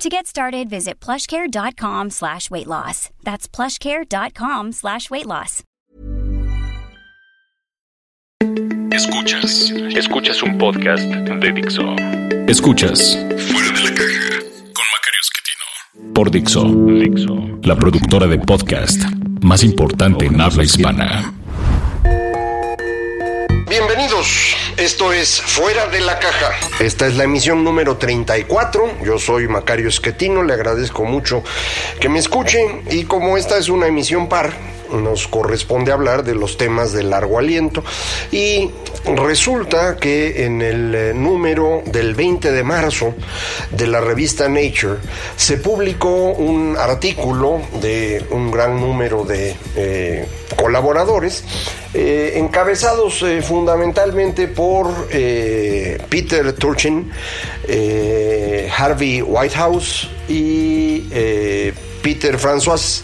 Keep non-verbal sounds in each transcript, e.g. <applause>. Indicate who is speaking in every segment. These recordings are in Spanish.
Speaker 1: To get started, visit plushcare.com slash weight loss. That's plushcare.com slash weight loss.
Speaker 2: Escuchas. Escuchas un podcast de Dixo. Escuchas. Fuera de la caja con Macario Esquetino. Por Dixo. Dixo. La productora de podcast más importante en habla hispana.
Speaker 3: Esto es Fuera de la Caja. Esta es la emisión número 34. Yo soy Macario Esquetino, le agradezco mucho que me escuchen y como esta es una emisión par, nos corresponde hablar de los temas de largo aliento y resulta que en el eh, número del 20 de marzo de la revista Nature se publicó un artículo de un gran número de eh, colaboradores eh, encabezados fundamentalmente por Peter Turchin, Harvey Whitehouse y Peter François.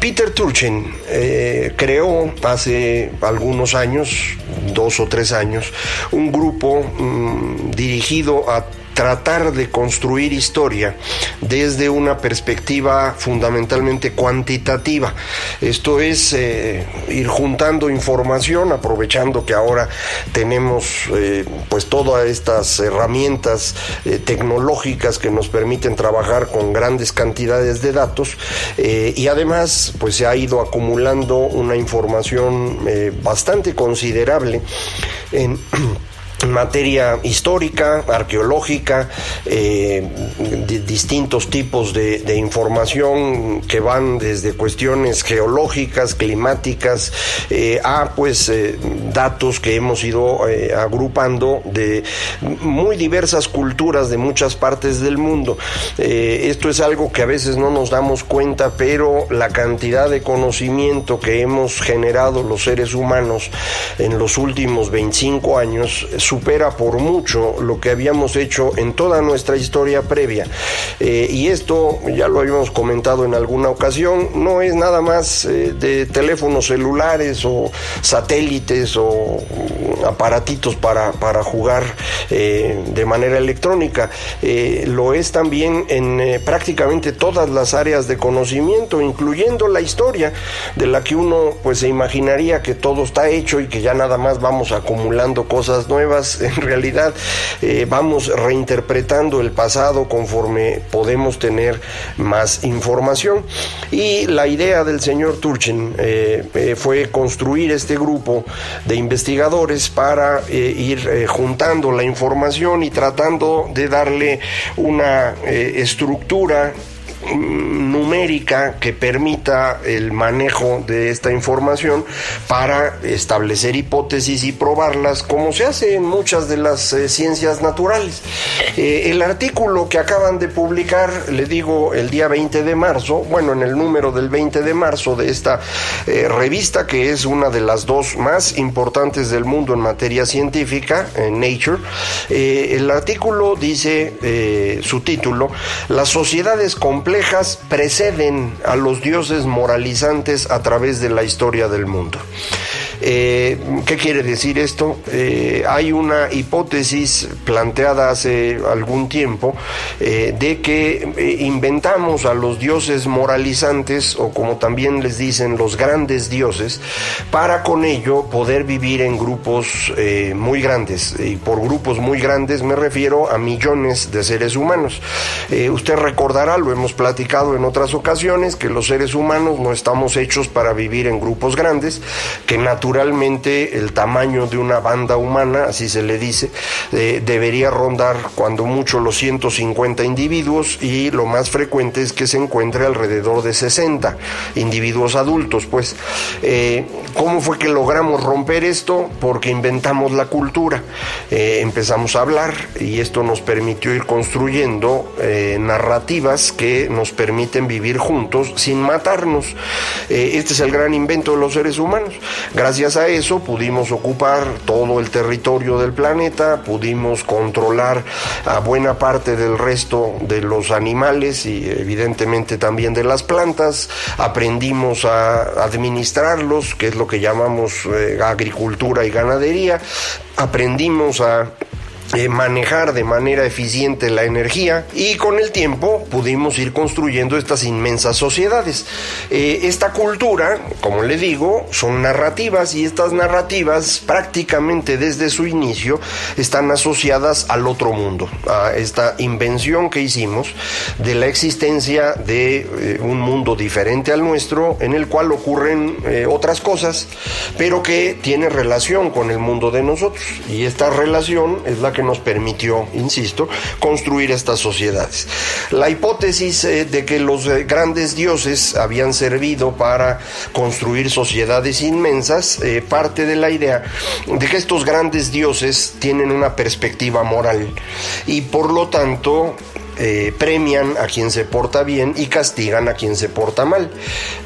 Speaker 3: Peter Turchin eh, creó hace algunos años, dos o tres años, un grupo mm, dirigido a tratar de construir historia desde una perspectiva fundamentalmente cuantitativa. Esto es eh, ir juntando información, aprovechando que ahora tenemos eh, pues todas estas herramientas eh, tecnológicas que nos permiten trabajar con grandes cantidades de datos y además pues se ha ido acumulando una información bastante considerable en <clears throat> materia histórica, arqueológica, eh, distintos tipos de, información que van desde cuestiones geológicas, climáticas, eh, a pues eh, datos que hemos ido agrupando de muy diversas culturas de muchas partes del mundo. esto es algo que a veces no nos damos cuenta, pero la cantidad de conocimiento que hemos generado los seres humanos en los últimos 25 años supera por mucho lo que habíamos hecho en toda nuestra historia previa. Eh, y esto, ya lo habíamos comentado en alguna ocasión, no es nada más eh, de teléfonos celulares o satélites o aparatitos para, para jugar eh, de manera electrónica. lo es también en prácticamente todas las áreas de conocimiento, incluyendo la historia, de la que uno pues se imaginaría que todo está hecho y que ya nada más vamos acumulando cosas nuevas <laughs> en realidad eh, vamos reinterpretando el pasado conforme podemos tener más información. Y la idea del señor Turchin eh, eh, fue construir este grupo de investigadores para ir juntando la información y tratando de darle una estructura numérica que permita el manejo de esta información para establecer hipótesis y probarlas como se hace en muchas de las eh, ciencias naturales. Eh, el artículo que acaban de publicar, le digo, el día 20 de marzo, bueno, en el número del 20 de marzo de esta eh, revista, que es una de las dos más importantes del mundo en materia científica, en Nature, el artículo dice, su título, las sociedades complejas preceden a los dioses moralizantes a través de la historia del mundo. Eh, ¿Qué quiere decir esto? Eh, hay una hipótesis planteada hace algún tiempo eh, de que inventamos a los dioses moralizantes o como también les dicen los grandes dioses para con ello poder vivir en grupos muy grandes y por grupos muy grandes me refiero a millones de seres humanos. usted recordará, lo hemos platicado en otras ocasiones, que los seres humanos no estamos hechos para vivir en grupos grandes, que naturalmente naturalmente el tamaño de una banda humana, así se le dice, eh, debería rondar cuando mucho los 150 individuos y lo más frecuente es que se encuentre alrededor de 60 individuos adultos. Pues, eh, ¿cómo fue que logramos romper esto? Porque inventamos la cultura, eh, empezamos a hablar y esto nos permitió ir construyendo narrativas que nos permiten vivir juntos sin matarnos. este es el gran invento de los seres humanos. Gracias a eso pudimos ocupar todo el territorio del planeta, pudimos controlar a buena parte del resto de los animales y evidentemente también de las plantas, aprendimos a administrarlos, que es lo que llamamos eh, agricultura y ganadería, aprendimos a eh, manejar de manera eficiente la energía y con el tiempo pudimos ir construyendo estas inmensas sociedades. Eh, esta cultura, como le digo, son narrativas y estas narrativas prácticamente desde su inicio están asociadas al otro mundo, a esta invención que hicimos de la existencia de eh, un mundo diferente al nuestro en el cual ocurren otras cosas, pero que tiene relación con el mundo de nosotros y esta relación es la que nos permitió, insisto, construir estas sociedades. La hipótesis eh, de que los eh, grandes dioses habían servido para construir sociedades inmensas eh, parte de la idea de que estos grandes dioses tienen una perspectiva moral y por lo tanto eh, premian a quien se porta bien y castigan a quien se porta mal.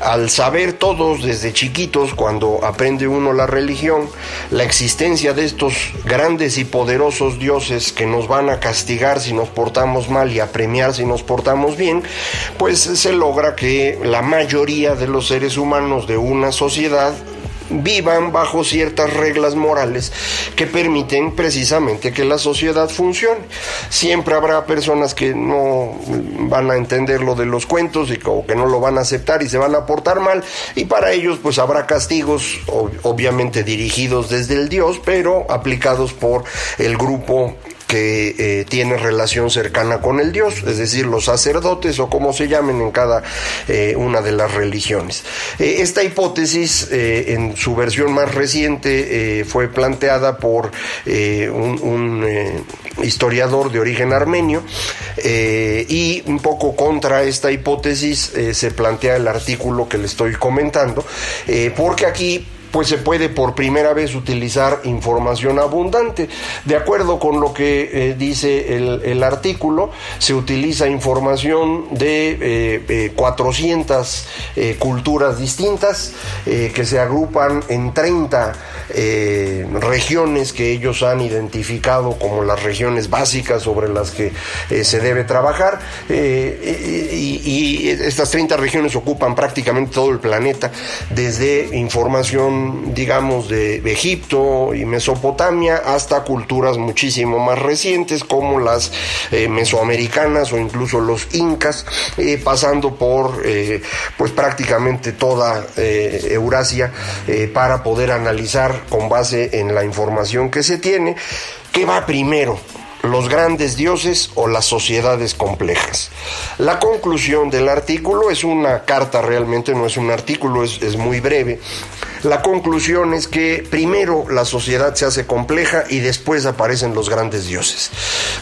Speaker 3: Al saber todos desde chiquitos, cuando aprende uno la religión, la existencia de estos grandes y poderosos dioses que nos van a castigar si nos portamos mal y a premiar si nos portamos bien, pues se logra que la mayoría de los seres humanos de una sociedad vivan bajo ciertas reglas morales que permiten precisamente que la sociedad funcione. Siempre habrá personas que no van a entender lo de los cuentos y que no lo van a aceptar y se van a portar mal y para ellos pues habrá castigos obviamente dirigidos desde el Dios pero aplicados por el grupo que eh, tiene relación cercana con el Dios, es decir, los sacerdotes o como se llamen en cada eh, una de las religiones. Eh, esta hipótesis, en su versión más reciente, fue planteada por un historiador de origen armenio y un poco contra esta hipótesis se plantea el artículo que le estoy comentando, porque aquí pues se puede por primera vez utilizar información abundante. De acuerdo con lo que eh, dice el, artículo, se utiliza información de 400 eh, eh, culturas distintas que se agrupan en 30 regiones que ellos han identificado como las regiones básicas sobre las que se debe trabajar. Y, y estas 30 regiones ocupan prácticamente todo el planeta, desde información digamos, de Egipto y Mesopotamia hasta culturas muchísimo más recientes como las eh, mesoamericanas o incluso los incas, eh, pasando por eh, pues prácticamente toda Eurasia para poder analizar con base en la información que se tiene qué va primero los grandes dioses o las sociedades complejas. La conclusión del artículo es una carta realmente, no es un artículo, es, es muy breve, la conclusión es que primero la sociedad se hace compleja y después aparecen los grandes dioses.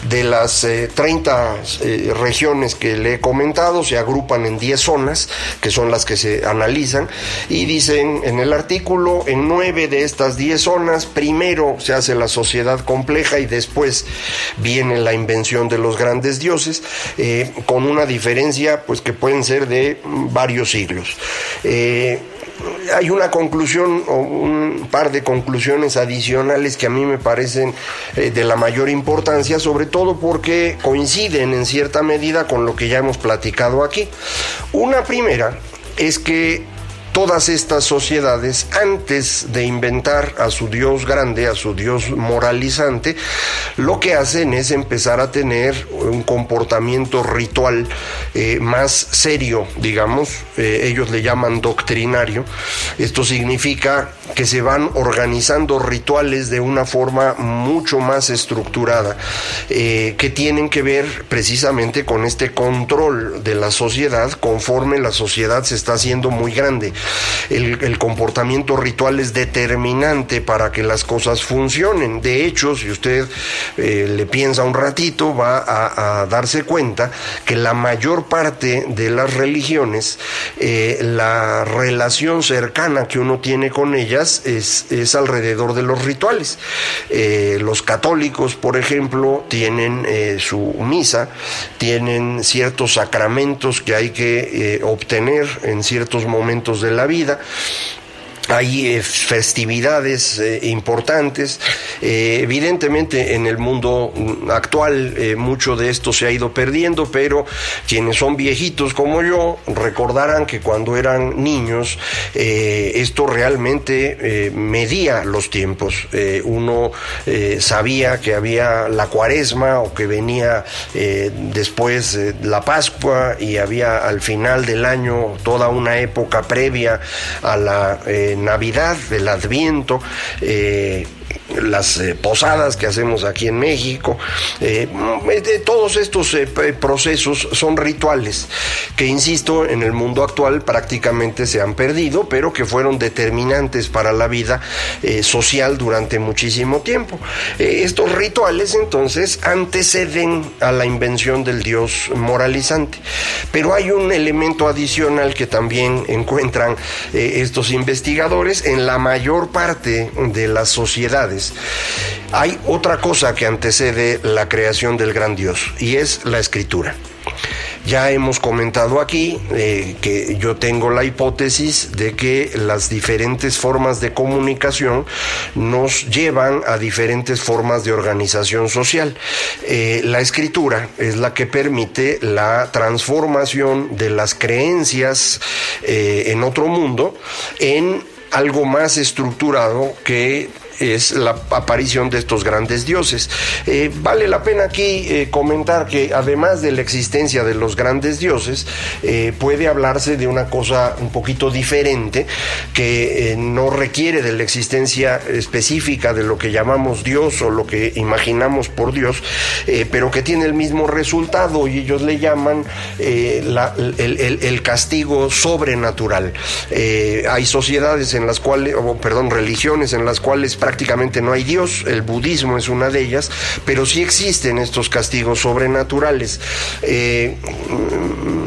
Speaker 3: De las 30 eh, eh, regiones que le he comentado, se agrupan en 10 zonas, que son las que se analizan, y dicen en el artículo, en 9 de estas 10 zonas, primero se hace la sociedad compleja y después viene la invención de los grandes dioses, eh, con una diferencia pues que pueden ser de varios siglos hay una conclusión o un par de conclusiones adicionales que a mí me parecen eh, de la mayor importancia, sobre todo porque coinciden en cierta medida con lo que ya hemos platicado aquí. Una primera es que todas estas sociedades, antes de inventar a su Dios grande, a su Dios moralizante, lo que hacen es empezar a tener un comportamiento ritual eh, más serio, digamos, eh, ellos le llaman doctrinario, Esto significa que se van organizando rituales de una forma mucho más estructurada, eh, que tienen que ver precisamente con este control de la sociedad conforme la sociedad se está haciendo muy grande. El, comportamiento ritual es determinante para que las cosas funcionen. De hecho, si usted eh, le piensa un ratito, va a, darse cuenta que la mayor parte de las religiones, eh, la relación cercana que uno tiene con ellas es, es alrededor de los rituales. Eh, los católicos, por ejemplo, tienen su misa, tienen ciertos sacramentos que hay que obtener en ciertos momentos la vida hay eh, festividades eh, importantes. Eh, evidentemente en el mundo mm, actual mucho de esto se ha ido perdiendo, pero quienes son viejitos como yo recordarán que cuando eran niños esto realmente medía los tiempos. uno sabía que había la cuaresma o que venía después la Pascua y había al final del año toda una época previa a la Navidad, del Adviento, eh, las eh, posadas que hacemos aquí en México, eh, todos estos eh, procesos son rituales que, insisto, en el mundo actual prácticamente se han perdido, pero que fueron determinantes para la vida social durante muchísimo tiempo. estos rituales entonces anteceden a la invención del Dios moralizante, pero hay un elemento adicional que también encuentran estos investigadores en la mayor parte de las hay otra cosa que antecede la creación del gran Dios y es la escritura. Ya hemos comentado aquí eh, que yo tengo la hipótesis de que las diferentes formas de comunicación nos llevan a diferentes formas de organización social. Eh, la escritura es la que permite la transformación de las creencias eh, en otro mundo en algo más estructurado que es la aparición de estos grandes dioses. Eh, vale la pena aquí eh, comentar que además de la existencia de los grandes dioses, eh, puede hablarse de una cosa un poquito diferente que no requiere de la existencia específica de lo que llamamos Dios o lo que imaginamos por Dios, pero que tiene el mismo resultado y ellos le llaman el, castigo sobrenatural. hay sociedades en las cuales, o, perdón, religiones en las cuales prácticamente no hay Dios, el budismo es una de ellas, pero sí existen estos castigos sobrenaturales. Eh,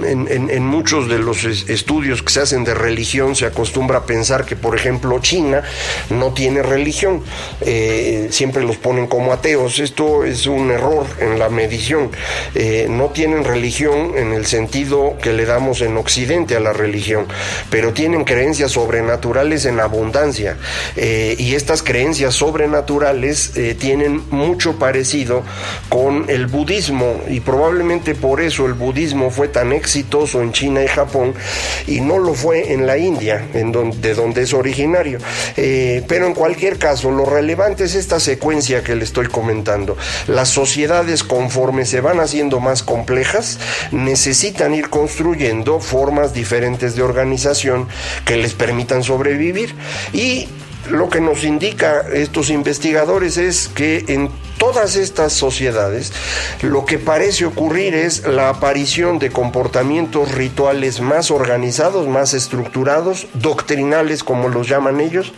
Speaker 3: en, muchos de los estudios que se hacen de religión se acostumbra a pensar que, por ejemplo, China no tiene religión, eh, siempre los ponen como ateos. Esto es un error en la medición. Eh, no tienen religión en el sentido que le damos en Occidente a la religión, pero tienen creencias sobrenaturales en abundancia. y estas creencias sobrenaturales eh, tienen mucho parecido con el budismo y probablemente por eso el budismo fue tan exitoso en China y Japón y no lo fue en la India, en donde, de donde es originario. Eh, pero en cualquier caso, lo relevante es esta secuencia que le estoy comentando. Las sociedades conforme se van haciendo más complejas necesitan ir construyendo formas diferentes de organización que les permitan sobrevivir y lo que nos indica estos investigadores es que en todas estas sociedades lo que parece ocurrir es la aparición de comportamientos rituales más organizados, más estructurados, doctrinales como los llaman ellos,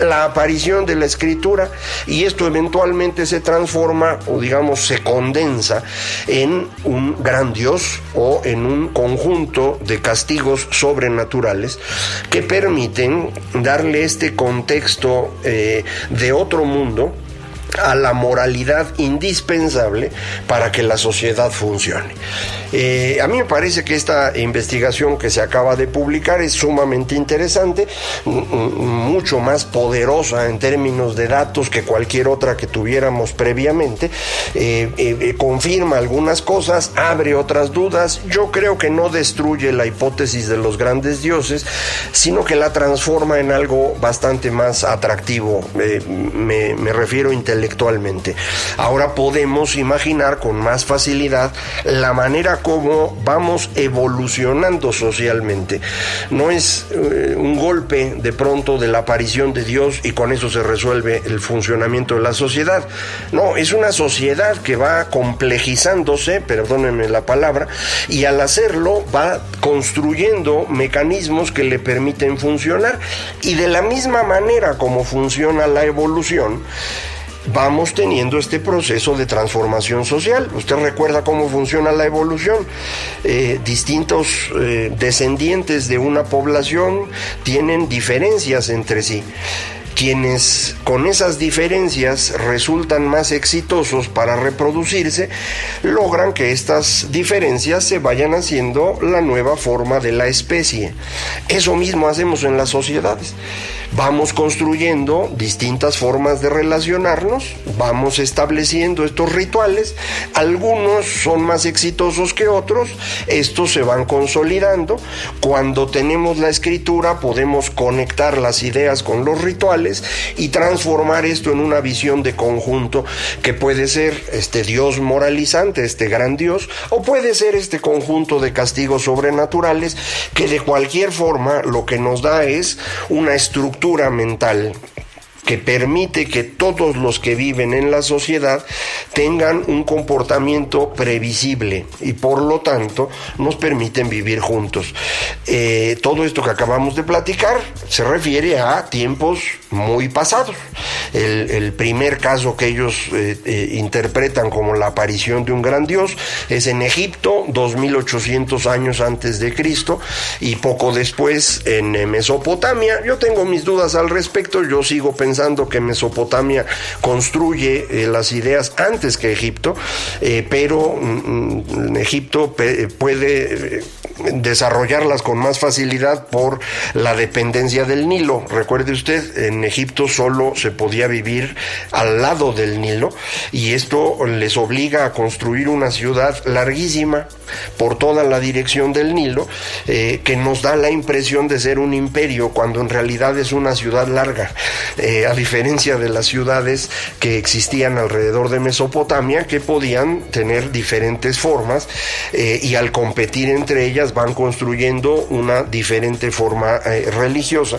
Speaker 3: la aparición de la escritura y esto eventualmente se transforma o digamos se condensa en un gran Dios o en un conjunto de castigos sobrenaturales que permiten darle este contexto eh, de otro mundo a la moralidad indispensable para que la sociedad funcione. Eh, a mí me parece que esta investigación que se acaba de publicar es sumamente interesante, mucho más poderosa en términos de datos que cualquier otra que tuviéramos previamente. Eh, eh, confirma algunas cosas, abre otras dudas. Yo creo que no destruye la hipótesis de los grandes dioses, sino que la transforma en algo bastante más atractivo. me, me refiero intelectualmente intelectualmente. Ahora podemos imaginar con más facilidad la manera como vamos evolucionando socialmente. No es eh, un golpe de pronto de la aparición de Dios y con eso se resuelve el funcionamiento de la sociedad. No, es una sociedad que va complejizándose, perdónenme la palabra, y al hacerlo va construyendo mecanismos que le permiten funcionar. Y de la misma manera como funciona la evolución, vamos teniendo este proceso de transformación social. Usted recuerda cómo funciona la evolución. Eh, distintos eh, descendientes de una población tienen diferencias entre sí quienes con esas diferencias resultan más exitosos para reproducirse, logran que estas diferencias se vayan haciendo la nueva forma de la especie. Eso mismo hacemos en las sociedades. Vamos construyendo distintas formas de relacionarnos, vamos estableciendo estos rituales, algunos son más exitosos que otros, estos se van consolidando, cuando tenemos la escritura podemos conectar las ideas con los rituales, y transformar esto en una visión de conjunto que puede ser este Dios moralizante, este gran Dios, o puede ser este conjunto de castigos sobrenaturales que de cualquier forma lo que nos da es una estructura mental que permite que todos los que viven en la sociedad tengan un comportamiento previsible y por lo tanto nos permiten vivir juntos. Eh, todo esto que acabamos de platicar se refiere a tiempos muy pasados. El, primer caso que ellos eh, eh, interpretan como la aparición de un gran dios es en Egipto, 2800 años antes de Cristo, y poco después en Mesopotamia. Yo tengo mis dudas al respecto, yo sigo pensando que Mesopotamia construye eh, las ideas antes que Egipto, eh, pero mm, mm, Egipto puede eh, desarrollarlas con más facilidad por la dependencia del Nilo. Recuerde usted, en Egipto solo se podía vivir al lado del Nilo y esto les obliga a construir una ciudad larguísima por toda la dirección del Nilo, que nos da la impresión de ser un imperio cuando en realidad es una ciudad larga. A diferencia de las ciudades que existían alrededor de Mesopotamia, que podían tener diferentes formas eh, y al competir entre ellas van construyendo una diferente forma eh, religiosa,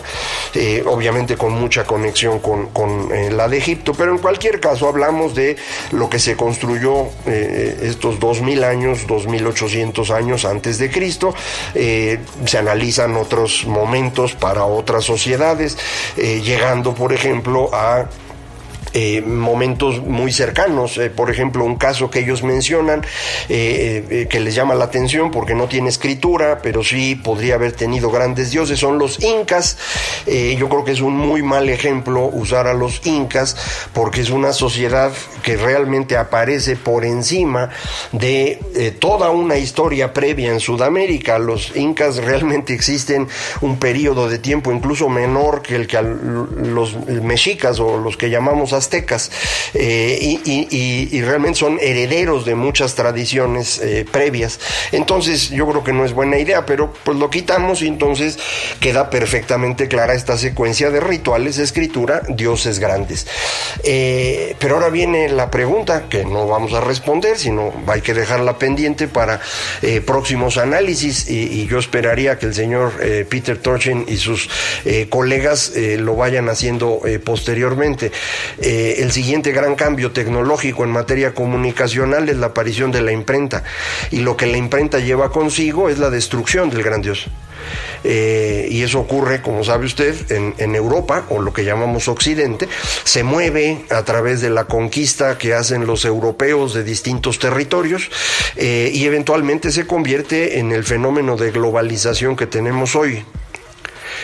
Speaker 3: eh, obviamente con mucha conexión con, con la de Egipto, pero en cualquier caso hablamos de lo que se construyó estos 2000 años, 2800 años antes de Cristo, se analizan otros momentos para otras sociedades, llegando por ejemplo a eh, momentos muy cercanos. Eh, por ejemplo, un caso que ellos mencionan eh, que les llama la atención porque no tiene escritura, pero sí podría haber tenido grandes dioses, son los incas. yo creo que es un muy mal ejemplo usar a los incas porque es una sociedad que realmente aparece por encima de toda una historia previa en Sudamérica. Los incas realmente existen un periodo de tiempo incluso menor que el que los mexicas o los que llamamos aztecas eh, y, realmente son herederos de muchas tradiciones eh, previas. Entonces yo creo que no es buena idea, pero pues lo quitamos y entonces queda perfectamente clara esta secuencia de rituales, escritura, dioses grandes. Eh, pero ahora viene la pregunta que no vamos a responder, sino hay que dejarla pendiente para próximos análisis y, yo esperaría que el señor Peter Torchen y sus colegas lo vayan haciendo posteriormente. Eh, el siguiente gran cambio tecnológico en materia comunicacional es la aparición de la imprenta. Y lo que la imprenta lleva consigo es la destrucción del gran Dios. Eh, y eso ocurre, como sabe usted, en, Europa, o lo que llamamos Occidente, se mueve a través de la conquista que hacen los europeos de distintos territorios eh, y eventualmente se convierte en el fenómeno de globalización que tenemos hoy.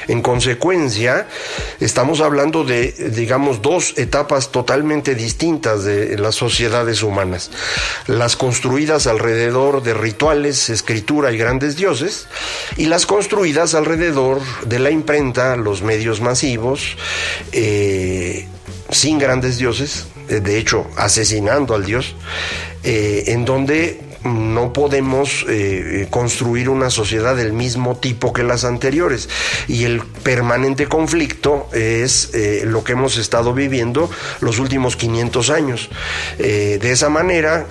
Speaker 3: En consecuencia, estamos hablando de, digamos, dos etapas totalmente distintas de las sociedades humanas. Las construidas alrededor de rituales, escritura y grandes dioses, y las construidas alrededor de la imprenta, los medios masivos, eh, sin grandes dioses, de hecho asesinando al dios, eh, en donde no podemos eh, construir una sociedad del mismo tipo que las anteriores. Y el permanente conflicto es eh, lo que hemos estado viviendo los últimos 500 años. Eh, de esa manera,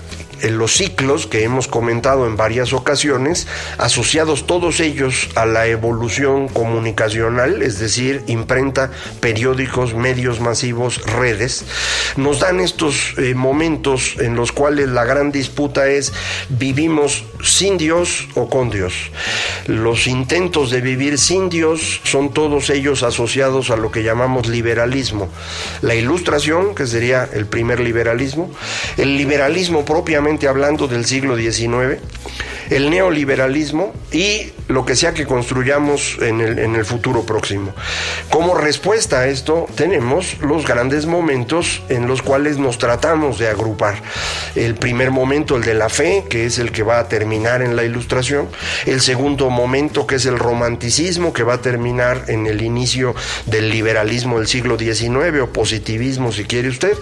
Speaker 3: los ciclos que hemos comentado en varias ocasiones, asociados todos ellos a la evolución comunicacional, es decir, imprenta, periódicos, medios masivos, redes, nos dan estos eh, momentos en los cuales la gran disputa es vivimos sin Dios o con Dios. Los intentos de vivir sin Dios son todos ellos asociados a lo que llamamos liberalismo. La ilustración, que sería el primer liberalismo, el liberalismo propiamente hablando del siglo XIX, el neoliberalismo y lo que sea que construyamos en el, futuro próximo. Como respuesta a esto tenemos los grandes momentos en los cuales nos tratamos de agrupar. El primer momento, el de la fe, que es el que va a terminar en la ilustración. El segundo momento, que es el romanticismo, que va a terminar en el inicio del liberalismo del siglo XIX o positivismo, si quiere usted.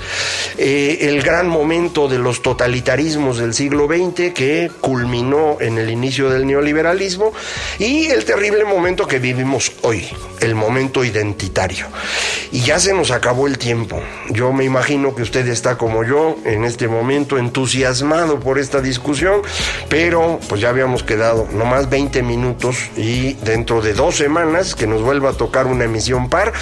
Speaker 3: Eh, el gran momento de los totalitarismos del siglo XX, que culminó en el inicio del neoliberalismo y el terrible momento que vivimos hoy, el momento identitario. Y ya se nos acabó el tiempo. Yo me imagino que usted está como yo en este momento entusiasmado por esta discusión, pero pues ya habíamos quedado nomás 20 minutos y dentro de dos semanas que nos vuelva a tocar una emisión par,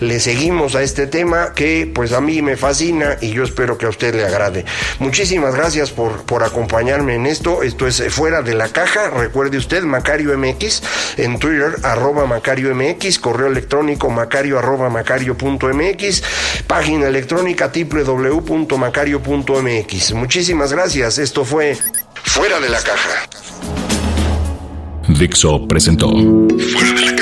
Speaker 3: le seguimos a este tema que pues a mí me fascina y yo espero que a usted le agrade. Muchísimas gracias por, por acompañarme en esto. Esto es fuera de la caja. Recuerde usted, Macario MX, en Twitter, arroba Macario MX, correo electrónico macario arroba macario.mx, página electrónica www.macario.mx. Muchísimas gracias. Esto fue Fuera de la caja.
Speaker 2: Dixo presentó Fuera de la caja